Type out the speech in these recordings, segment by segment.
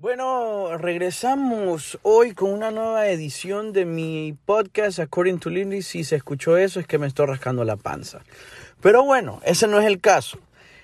Bueno, regresamos hoy con una nueva edición de mi podcast According to Lindy. Si se escuchó eso es que me estoy rascando la panza. Pero bueno, ese no es el caso.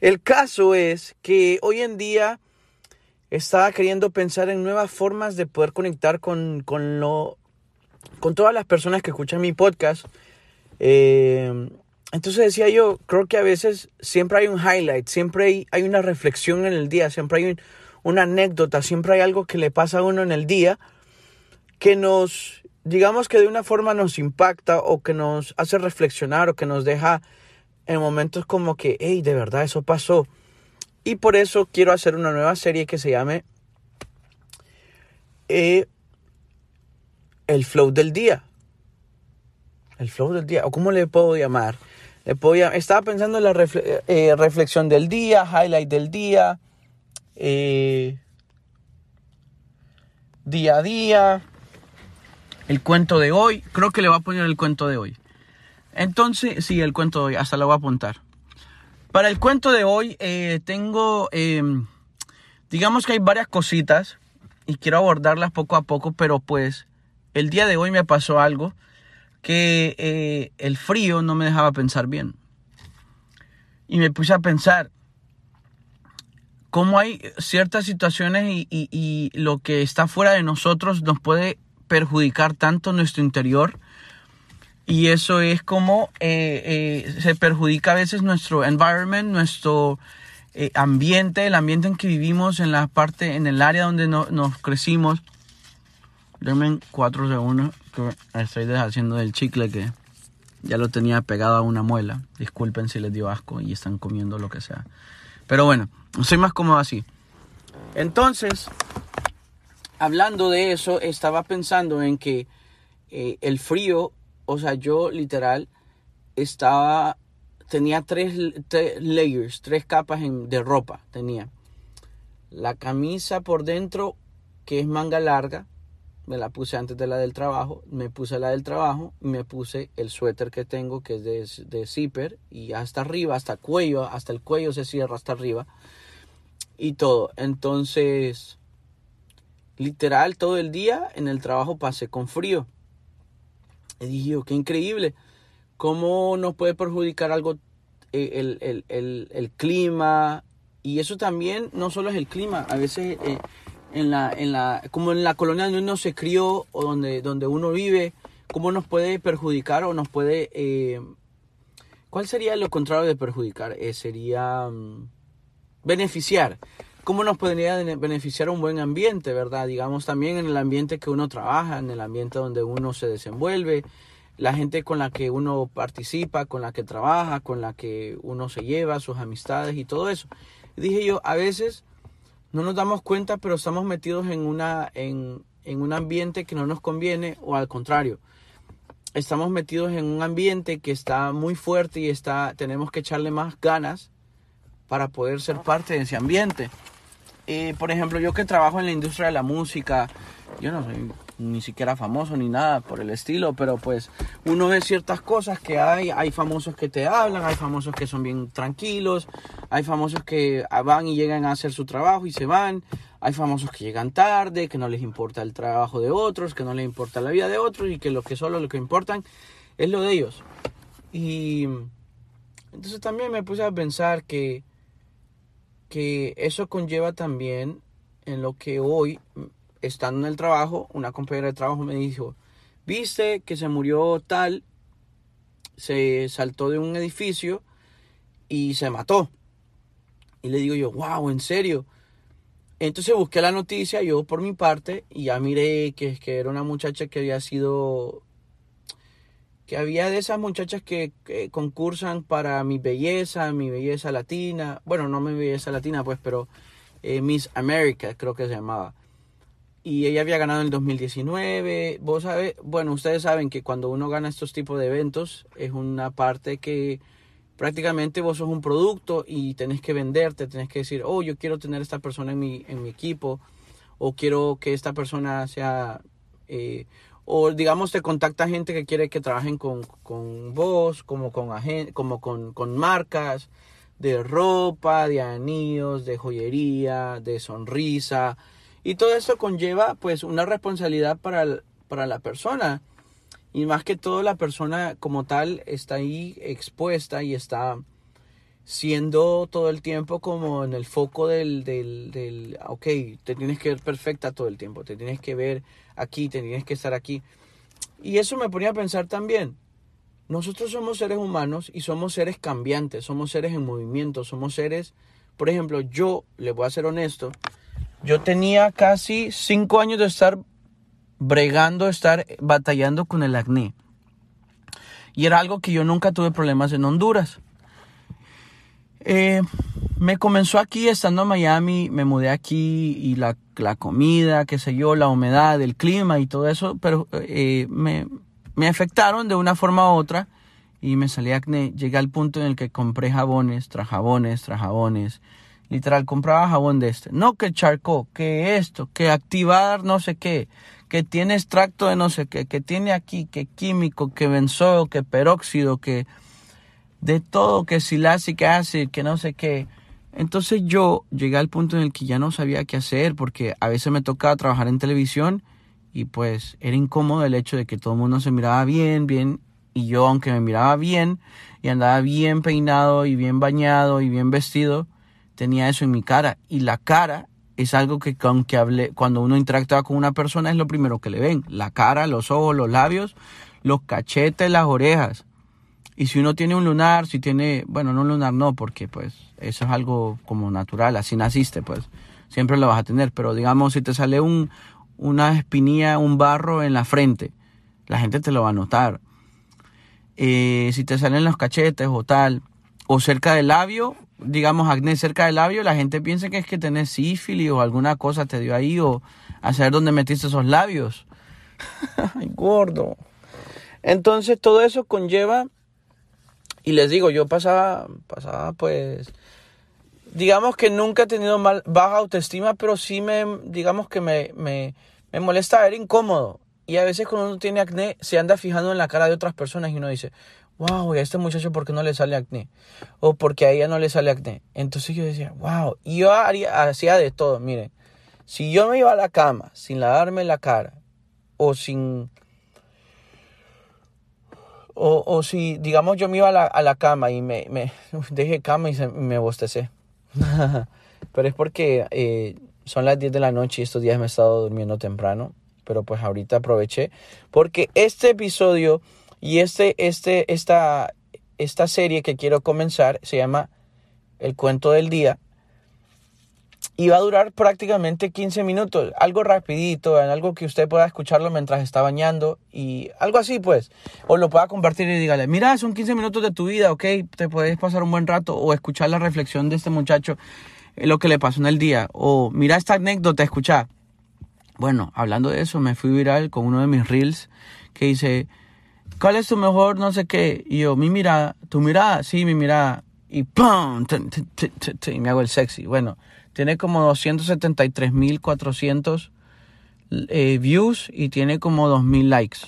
El caso es que hoy en día estaba queriendo pensar en nuevas formas de poder conectar con, con, lo, con todas las personas que escuchan mi podcast. Eh, entonces decía yo, creo que a veces siempre hay un highlight, siempre hay, hay una reflexión en el día, siempre hay un una anécdota, siempre hay algo que le pasa a uno en el día que nos, digamos que de una forma nos impacta o que nos hace reflexionar o que nos deja en momentos como que, hey, de verdad eso pasó. Y por eso quiero hacer una nueva serie que se llame eh, El Flow del Día. El Flow del Día, o cómo le puedo llamar. Estaba pensando en la eh, reflexión del día, highlight del día, eh, día a día, el cuento de hoy. Creo que le voy a poner el cuento de hoy. Entonces, sí, el cuento de hoy, hasta lo voy a apuntar. Para el cuento de hoy eh, tengo, em, digamos que hay varias cositas y quiero abordarlas poco a poco, pero pues el día de hoy me pasó algo que eh, el frío no me dejaba pensar bien. Y me puse a pensar, cómo hay ciertas situaciones y, lo que está fuera de nosotros nos puede perjudicar tanto nuestro interior. Y eso es como eh, eh, se perjudica a veces nuestro environment, nuestro eh, ambiente, el ambiente en que vivimos, en la parte, en el área donde nos crecimos. Denme cuatro segundos que estoy deshaciendo del chicle que ya lo tenía pegado a una muela. Disculpen si les dio asco y están comiendo lo que sea. Pero bueno, soy más cómodo así. Entonces, hablando de eso, estaba pensando en que eh, el frío, o sea, yo literal estaba, tenía tres, layers, tres capas de ropa, tenía. La camisa por dentro, que es manga larga, me la puse antes de la del trabajo, me puse la del trabajo me puse el suéter que tengo que es de, de zipper y hasta arriba, hasta el cuello, hasta el cuello se cierra hasta arriba y todo. Entonces, literal, todo el día en el trabajo pasé con frío. Y dije, qué increíble, cómo nos puede perjudicar algo eh, el, el, clima. Y eso también no solo es el clima, a veces eh, en la, en la, como en la colonia donde uno se crió o donde, donde uno vive, cómo nos puede perjudicar o nos puede... Eh, ¿Cuál sería lo contrario de perjudicar? Eh, sería mm, beneficiar. ¿Cómo nos podría beneficiar un buen ambiente, verdad? Digamos también en el ambiente que uno trabaja, en el ambiente donde uno se desenvuelve, la gente con la que uno participa, con la que trabaja, con la que uno se lleva, sus amistades y todo eso. Dije yo, a veces no nos damos cuenta, pero estamos metidos en, una, en, un ambiente que no nos conviene o al contrario. Estamos metidos en un ambiente que está muy fuerte y está, tenemos que echarle más ganas para poder ser parte de ese ambiente. Eh, por ejemplo, yo que trabajo en la industria de la música, yo no soy ni siquiera famoso ni nada por el estilo, pero pues uno ve ciertas cosas que hay, hay famosos que te hablan, hay famosos que son bien tranquilos, hay famosos que van y llegan a hacer su trabajo y se van, hay famosos que llegan tarde, que no les importa el trabajo de otros, que no les importa la vida de otros y que lo que solo lo que importan es lo de ellos. Y entonces también me puse a pensar que que eso conlleva también en lo que hoy estando en el trabajo, una compañera de trabajo me dijo, viste que se murió tal, se saltó de un edificio y se mató. Y le digo yo, wow, ¿en serio? Entonces busqué la noticia yo por mi parte y ya miré que, que era una muchacha que había sido, que había de esas muchachas que, concursan para mi belleza, mi belleza latina, bueno, no mi belleza latina pues, pero eh, Miss America creo que se llamaba y ella había ganado en el 2019. Vos sabés, bueno, ustedes saben que cuando uno gana estos tipos de eventos es una parte que prácticamente vos sos un producto y tenés que venderte, tenés que decir, oh, yo quiero tener esta persona en mi, en mi equipo o quiero que esta persona sea... Eh, o digamos te contacta gente que quiere que trabajen con, con vos, como, con, como con, con marcas de ropa, de anillos, de joyería, de sonrisa, Y todo esto conlleva pues una responsabilidad para, para la persona. Y más que todo la persona como tal está ahí expuesta y está siendo todo el tiempo como en el foco del, del, del, ok, te tienes que ver perfecta todo el tiempo, te tienes que ver aquí, te tienes que estar aquí. Y eso me ponía a pensar también, nosotros somos seres humanos y somos seres cambiantes, somos seres en movimiento, somos seres, por ejemplo, yo, le voy a ser honesto, yo tenía casi cinco años de estar bregando, estar batallando con el acné. Y era algo que yo nunca tuve problemas en Honduras. Eh, me comenzó aquí estando en Miami, me mudé aquí y la, la, comida, qué sé yo, la humedad, el clima y todo eso, pero eh, me, me afectaron de una forma u otra y me salí acné. Llegué al punto en el que compré jabones, tras jabones, tras jabones. Literal, compraba jabón de este. No que charco, que esto, que activar no sé qué, que tiene extracto de no sé qué, que tiene aquí, que químico, que benzodo, que peróxido, que de todo, que silácica hace, que no sé qué. Entonces yo llegué al punto en el que ya no sabía qué hacer porque a veces me tocaba trabajar en televisión y pues era incómodo el hecho de que todo el mundo se miraba bien, bien, y yo aunque me miraba bien y andaba bien peinado y bien bañado y bien vestido, tenía eso en mi cara. Y la cara es algo que aunque hable, cuando uno interactúa con una persona es lo primero que le ven. La cara, los ojos, los labios, los cachetes, las orejas. Y si uno tiene un lunar, si tiene, bueno, no un lunar no, porque pues eso es algo como natural, así naciste, pues siempre lo vas a tener. Pero digamos, si te sale un, una espinilla, un barro en la frente, la gente te lo va a notar. Eh, si te salen los cachetes o tal, o cerca del labio, digamos acné cerca del labio, la gente piensa que es que tenés sífilis o alguna cosa te dio ahí o a saber dónde metiste esos labios. Ay, gordo. Entonces todo eso conlleva, y les digo, yo pasaba, pasaba pues, digamos que nunca he tenido mal, baja autoestima, pero sí me, digamos que me, me, me molesta ver incómodo. Y a veces cuando uno tiene acné, se anda fijando en la cara de otras personas y uno dice, wow, ¿y a este muchacho por qué no le sale acné? O porque a ella no le sale acné. Entonces yo decía, wow, y yo haría, hacía de todo, miren, si yo me iba a la cama sin lavarme la cara, o sin... O, o si, digamos, yo me iba a la, a la cama y me, me dejé cama y me bostecé. Pero es porque eh, son las 10 de la noche y estos días me he estado durmiendo temprano. Pero pues ahorita aproveché. Porque este episodio y este, este, esta, esta serie que quiero comenzar se llama El cuento del día. Y va a durar prácticamente 15 minutos. Algo rapidito, algo que usted pueda escucharlo mientras está bañando. Y algo así pues. O lo pueda compartir y dígale, mira, son 15 minutos de tu vida, ok. Te puedes pasar un buen rato. O escuchar la reflexión de este muchacho lo que le pasó en el día. O mira esta anécdota, escucha. Bueno, hablando de eso, me fui viral con uno de mis reels que dice, ¿cuál es tu mejor no sé qué? Y yo, mi mirada, tu mirada, sí, mi mirada. Y ¡pum! Y me hago el sexy. Bueno, tiene como 273.400 eh, views y tiene como 2.000 likes.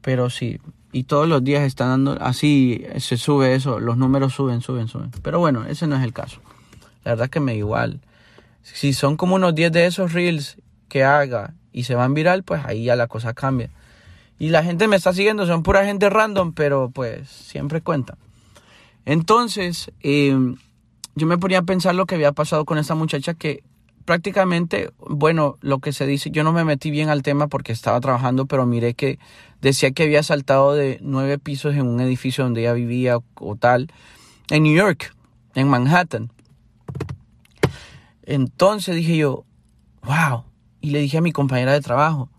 Pero sí, y todos los días están dando, así se sube eso, los números suben, suben, suben. Pero bueno, ese no es el caso. La verdad que me igual. Si son como unos 10 de esos reels que haga y se van viral, pues ahí ya la cosa cambia. Y la gente me está siguiendo, son pura gente random, pero pues siempre cuenta. Entonces, em, yo me ponía a pensar lo que había pasado con esta muchacha que prácticamente, bueno, lo que se dice, yo no me metí bien al tema porque estaba trabajando, pero miré que decía que había saltado de nueve pisos en un edificio donde ella vivía o tal, en New York, en Manhattan. Entonces dije yo, wow. Y le dije a mi compañera de trabajo,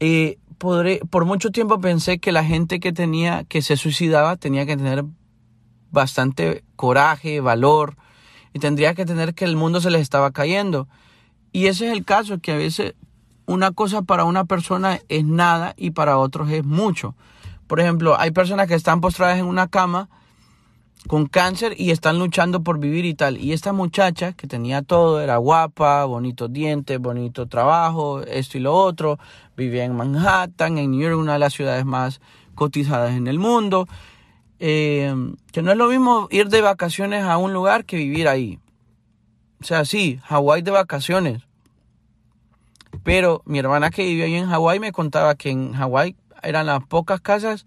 eh, por mucho tiempo pensé que la gente que tenía, que se suicidaba, tenía que tener bastante coraje, valor, y tendría que tener que el mundo se les estaba cayendo. Y ese es el caso, que a veces una cosa para una persona es nada y para otros es mucho. Por ejemplo, hay personas que están postradas en una cama con cáncer y están luchando por vivir y tal. Y esta muchacha que tenía todo, era guapa, bonitos dientes, bonito trabajo, esto y lo otro, vivía en Manhattan, en New York, una de las ciudades más cotizadas en el mundo. Eh, que no es lo mismo ir de vacaciones a un lugar que vivir ahí. O sea, sí, Hawái de vacaciones, Pero mi hermana que vivió ahí en Hawái me contaba que en Hawái eran las pocas casas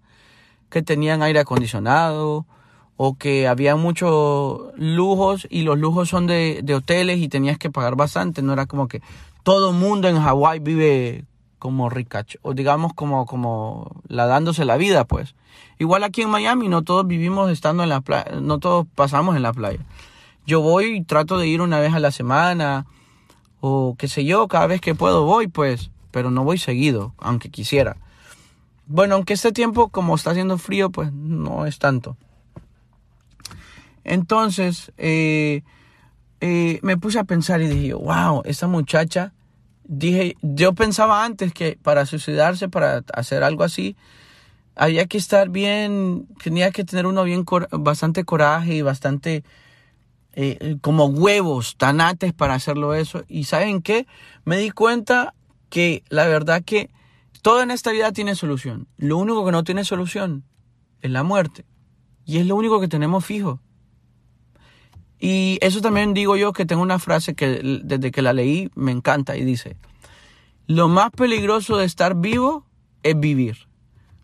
que tenían aire acondicionado o que había muchos lujos y los lujos son de, de hoteles y tenías que pagar bastante. No era como que todo mundo en Hawái vive como ricacho, o digamos como, como la dándose la vida, pues. Igual aquí en Miami, no todos vivimos estando en la playa, no todos pasamos en la playa. Yo voy y trato de ir una vez a la semana, o qué sé yo, cada vez que puedo voy, pues, pero no voy seguido, aunque quisiera. Bueno, aunque este tiempo, como está haciendo frío, pues no es tanto. Entonces, eh, eh, me puse a pensar y dije, wow, esa muchacha dije, yo pensaba antes que para suicidarse, para hacer algo así, había que estar bien, tenía que tener uno bien, bastante coraje y bastante eh, como huevos, tanates para hacerlo eso. Y ¿saben qué? Me di cuenta que la verdad que todo en esta vida tiene solución. Lo único que no tiene solución es la muerte. Y es lo único que tenemos fijo. Y eso también digo yo que tengo una frase que desde que la leí me encanta y dice, lo más peligroso de estar vivo es vivir.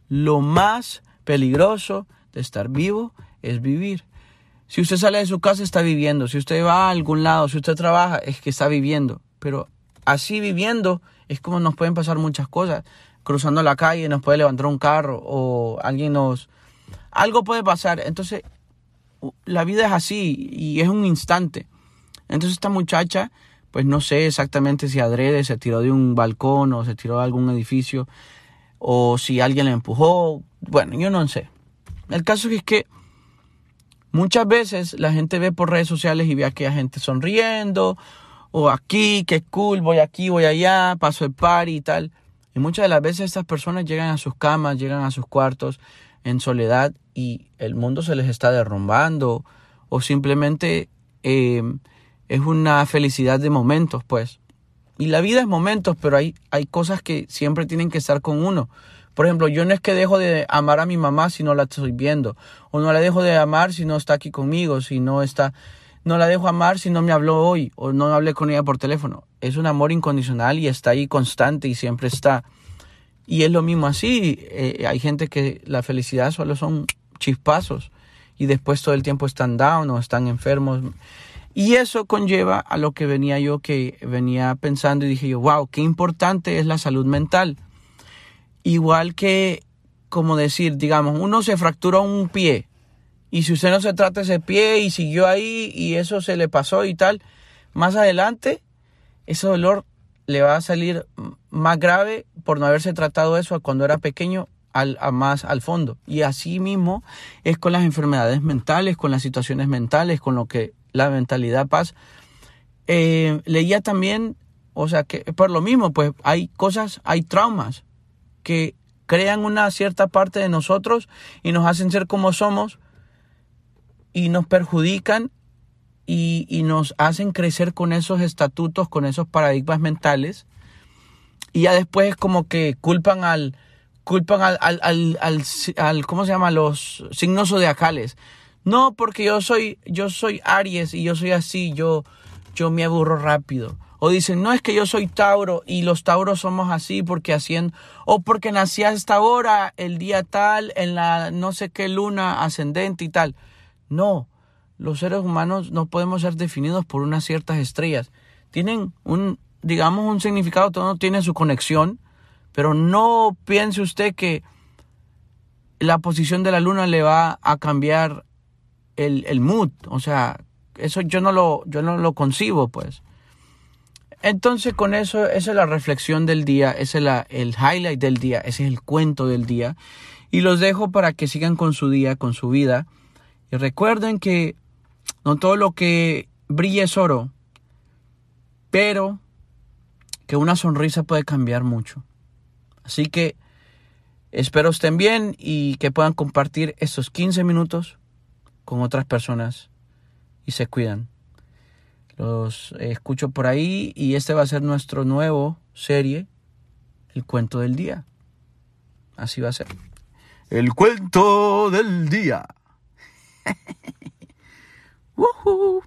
Lo más peligroso de estar vivo es vivir. Si usted sale de su casa está viviendo, si usted va a algún lado, si usted trabaja es que está viviendo. Pero así viviendo es como nos pueden pasar muchas cosas. Cruzando la calle nos puede levantar un carro o alguien nos... Algo puede pasar. Entonces la vida es así y es un instante. Entonces esta muchacha, pues no sé exactamente si adrede se tiró de un balcón o se tiró de algún edificio o si alguien la empujó. Bueno, yo no sé. El caso es que muchas veces la gente ve por redes sociales y ve a aquella gente sonriendo o aquí, qué cool, voy aquí, voy allá, paso el party y tal. Y muchas de las veces estas personas llegan a sus camas, llegan a sus cuartos en soledad y el mundo se les está derrumbando o simplemente eh, es una felicidad de momentos, pues. Y la vida es momentos, pero hay, hay cosas que siempre tienen que estar con uno. Por ejemplo, yo no es que dejo de amar a mi mamá si no la estoy viendo, o no la dejo de amar si no está aquí conmigo, si no está, no la dejo amar si no me habló hoy, o no hablé con ella por teléfono. Es un amor incondicional y está ahí constante y siempre está. Y es lo mismo así. Eh, hay gente que la felicidad solo son chispazos y después todo el tiempo están down o están enfermos. Y eso conlleva a lo que venía yo, que venía pensando y dije yo, wow, qué importante es la salud mental. Igual que, como decir, digamos, uno se fracturó un pie y si usted no se trata ese pie y siguió ahí y eso se le pasó y tal, más adelante ese dolor le va a salir más grave por no haberse tratado eso cuando era pequeño al, a más al fondo. Y así mismo es con las enfermedades mentales, con las situaciones mentales, con lo que la mentalidad pasa. Eh, leía también, o sea, que por lo mismo, pues hay cosas, hay traumas que crean una cierta parte de nosotros y nos hacen ser como somos y nos perjudican y, nos hacen crecer con esos estatutos, con esos paradigmas mentales. Y ya después es como que culpan al, culpan al, al, al, al, al ¿cómo se llama? Los signos zodiacales. No, porque yo soy, yo soy Aries y yo soy así, yo, yo me aburro rápido. O dicen, no es que yo soy Tauro y los Tauros somos así porque haciendo, o porque nací a esta hora, el día tal, en la no sé qué luna ascendente y tal. No, los seres humanos no podemos ser definidos por unas ciertas estrellas. Tienen un, digamos, un significado, todo tiene su conexión, pero no piense usted que la posición de la luna le va a cambiar el, el mood. O sea, eso yo no lo, yo no lo concibo, pues. Entonces, con eso, esa es la reflexión del día, ese es la, el highlight del día, ese es el cuento del día. Y los dejo para que sigan con su día, con su vida. Y recuerden que no todo lo que brilla es oro, pero que una sonrisa puede cambiar mucho. Así que espero estén bien y que puedan compartir estos 15 minutos con otras personas y se cuidan. Los escucho por ahí y este va a ser nuestro nuevo serie, El cuento del día. Así va a ser. El cuento del día. Woohoo!